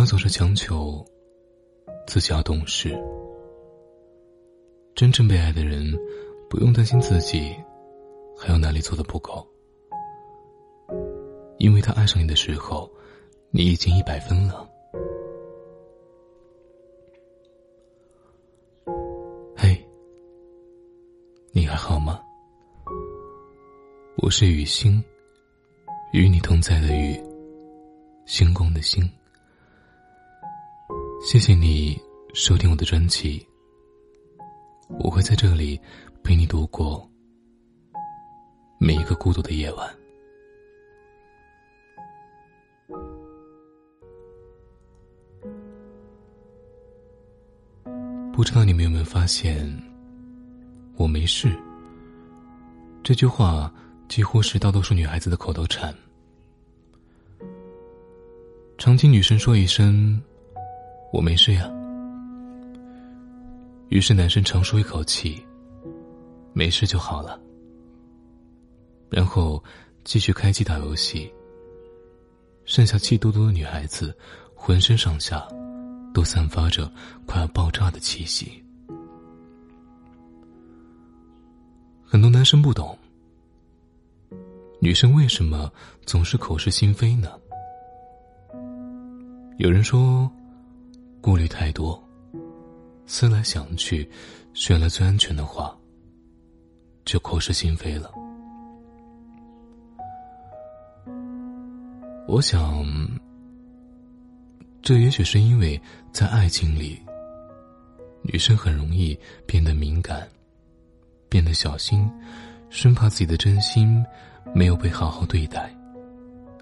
要总是强求自己要懂事。真正被爱的人，不用担心自己还有哪里做的不够，因为他爱上你的时候，你已经一百分了。嘿，你还好吗？我是雨欣，与你同在的雨，星光的星。谢谢你收听我的专辑。我会在这里陪你度过每一个孤独的夜晚。不知道你们有没有发现，我没事。这句话几乎是大多数女孩子的口头禅。常听女生说一声“我没事呀”。于是男生长舒一口气，没事就好了。然后继续开机打游戏。剩下气嘟嘟的女孩子，浑身上下都散发着快要爆炸的气息。很多男生不懂，女生为什么总是口是心非呢？有人说，顾虑太多。思来想去，选了最安全的话，就口是心非了。我想，这也许是因为在爱情里，女生很容易变得敏感，变得小心，生怕自己的真心没有被好好对待，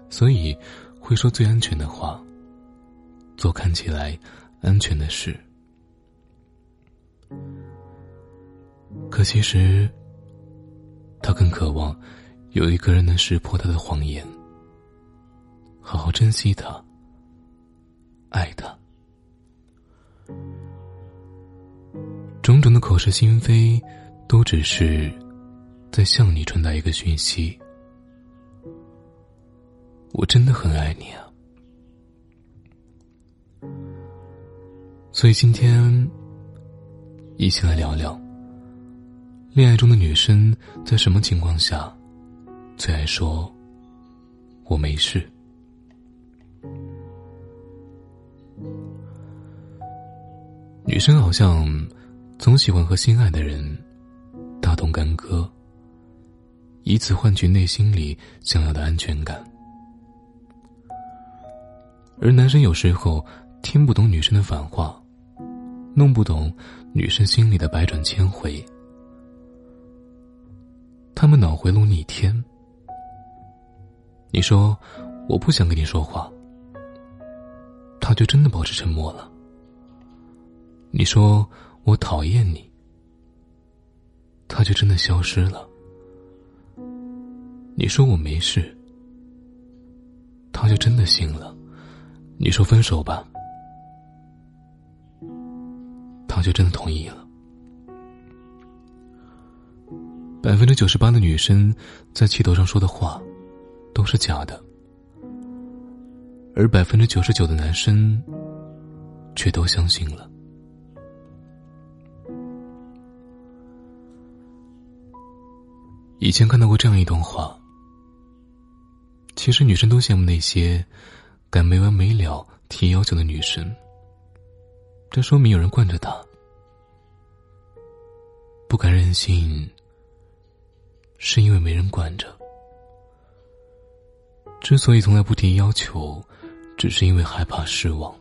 所以会说最安全的话，做看起来安全的事。可其实，他更渴望有一个人能识破他的谎言，好好珍惜他，爱他。种种的口是心非，都只是在向你传达一个讯息：我真的很爱你啊。所以今天。一起来聊聊，恋爱中的女生在什么情况下最爱说“我没事”？女生好像总喜欢和心爱的人大动干戈，以此换取内心里想要的安全感，而男生有时候听不懂女生的反话。弄不懂女生心里的百转千回，他们脑回路逆天。你说我不想跟你说话，他就真的保持沉默了。你说我讨厌你，他就真的消失了。你说我没事，他就真的信了。你说分手吧。他就真的同意了。百分之九十八的女生在气头上说的话，都是假的，而百分之九十九的男生，却都相信了。以前看到过这样一段话：，其实女生都羡慕那些敢没完没了提要求的女生，这说明有人惯着她。不敢任性，是因为没人管着。之所以从来不提要求，只是因为害怕失望，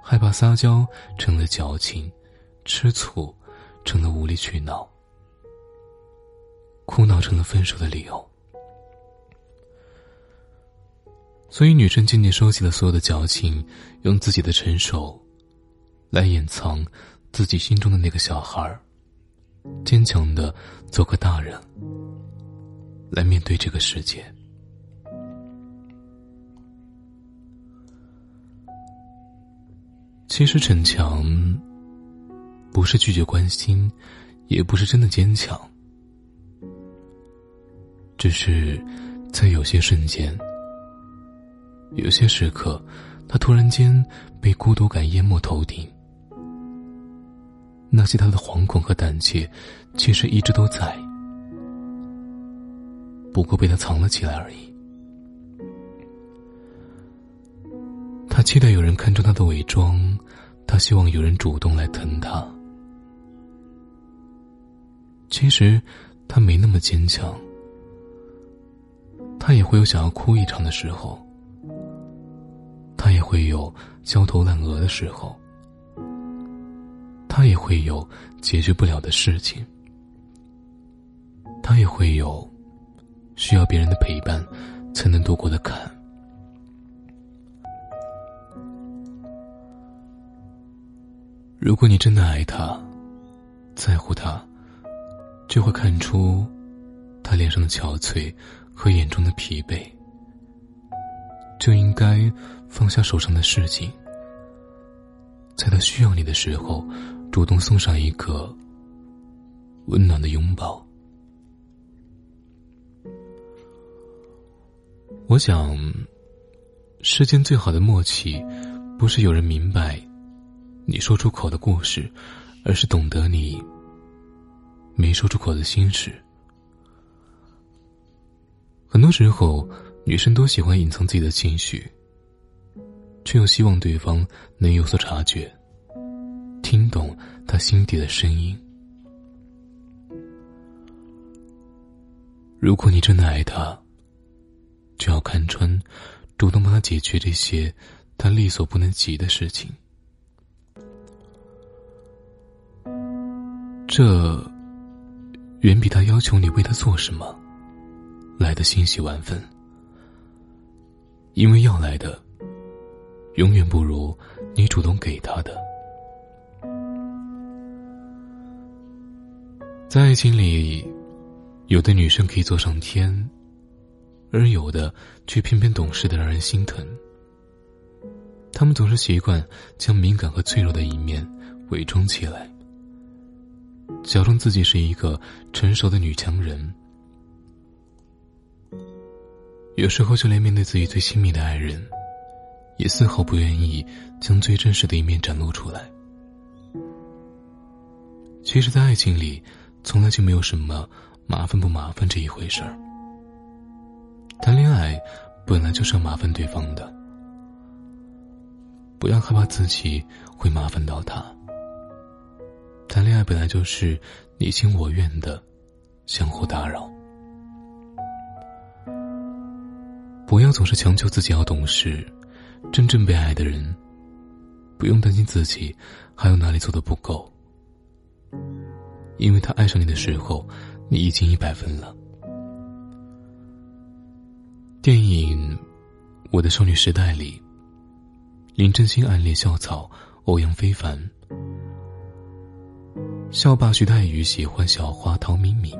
害怕撒娇成了矫情，吃醋成了无理取闹，哭闹成了分手的理由。所以，女生渐渐收起了所有的矫情，用自己的成熟来掩藏自己心中的那个小孩儿。坚强的做个大人，来面对这个世界。其实逞强，不是拒绝关心，也不是真的坚强，只是在有些瞬间、有些时刻，他突然间被孤独感淹没头顶。那些他的惶恐和胆怯，其实一直都在，不过被他藏了起来而已。他期待有人看中他的伪装，他希望有人主动来疼他。其实，他没那么坚强。他也会有想要哭一场的时候，他也会有焦头烂额的时候，他也会有解决不了的事情，他也会有需要别人的陪伴才能度过的坎。如果你真的爱他，在乎他，就会看出他脸上的憔悴。和眼中的疲惫，就应该放下手上的事情，在他需要你的时候，主动送上一个温暖的拥抱。我想，世间最好的默契，不是有人明白你说出口的故事，而是懂得你没说出口的心事。很多时候，女生都喜欢隐藏自己的情绪，却又希望对方能有所察觉，听懂他心底的声音。如果你真的爱他，就要看穿，主动帮他解决这些他力所不能及的事情。这远比他要求你为他做什么。来的欣喜万分，因为要来的，永远不如你主动给他的。在爱情里，有的女生可以坐上天，而有的却偏偏懂事的让人心疼。他们总是习惯将敏感和脆弱的一面伪装起来，假装自己是一个成熟的女强人。有时候，就连面对自己最亲密的爱人，也丝毫不愿意将最真实的一面展露出来。其实，在爱情里，从来就没有什么麻烦不麻烦这一回事儿。谈恋爱本来就是要麻烦对方的，不要害怕自己会麻烦到他。谈恋爱本来就是你情我愿的相互打扰。不要总是强求自己要懂事，真正被爱的人，不用担心自己还有哪里做的不够，因为他爱上你的时候，你已经一百分了。电影《我的少女时代》里，林真心暗恋校草欧阳非凡，校霸徐太宇喜欢小花陶敏敏。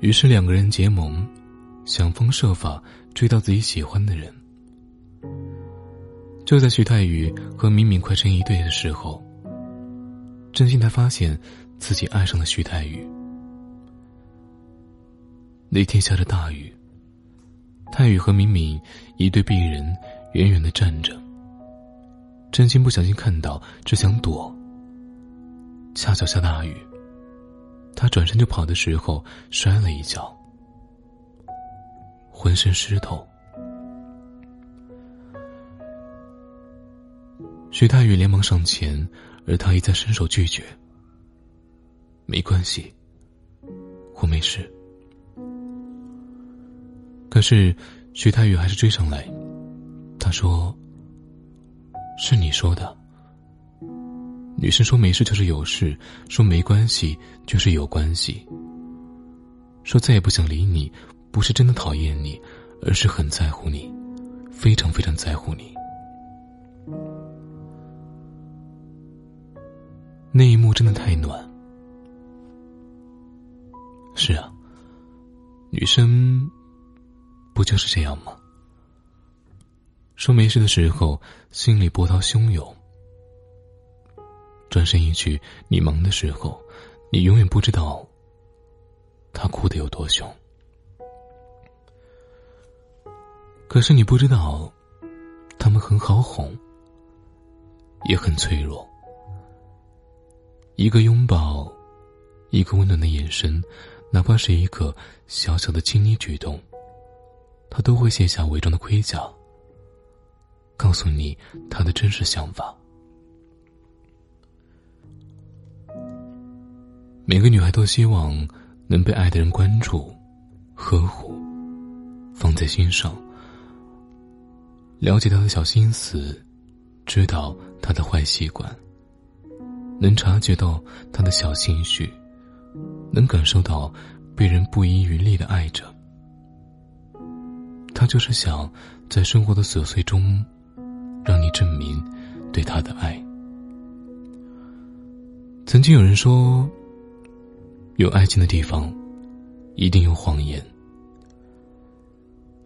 于是两个人结盟，想方设法追到自己喜欢的人。就在徐太宇和敏敏快成一对的时候，真心才发现自己爱上了徐太宇。那天下着大雨，太宇和敏敏一对璧人远远的站着。真心不小心看到，只想躲。恰巧下大雨。他转身就跑的时候摔了一跤，浑身湿透。徐太宇连忙上前，而他一再伸手拒绝。没关系，我没事。可是徐太宇还是追上来，他说：“是你说的。”女生说没事就是有事，说没关系就是有关系。说再也不想理你，不是真的讨厌你，而是很在乎你，非常非常在乎你。那一幕真的太暖。是啊，女生不就是这样吗？说没事的时候，心里波涛汹涌。转身一句，你忙的时候，你永远不知道他哭得有多凶。可是你不知道，他们很好哄，也很脆弱。一个拥抱，一个温暖的眼神，哪怕是一个小小的亲昵举动，他都会卸下伪装的盔甲，告诉你他的真实想法。每个女孩都希望能被爱的人关注、呵护、放在心上，了解他的小心思，知道他的坏习惯，能察觉到他的小心绪，能感受到被人不遗余力的爱着。他就是想在生活的琐碎中，让你证明对他的爱。曾经有人说。有爱情的地方，一定有谎言。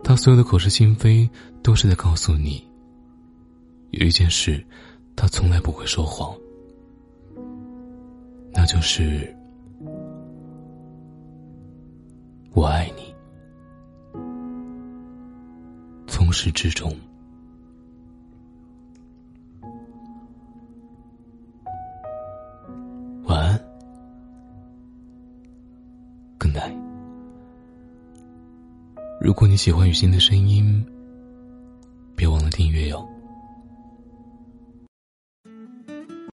他所有的口是心非，都是在告诉你，有一件事，他从来不会说谎，那就是我爱你，从始至终。晚安，Good night 如果你喜欢雨欣的声音，别忘了订阅哟。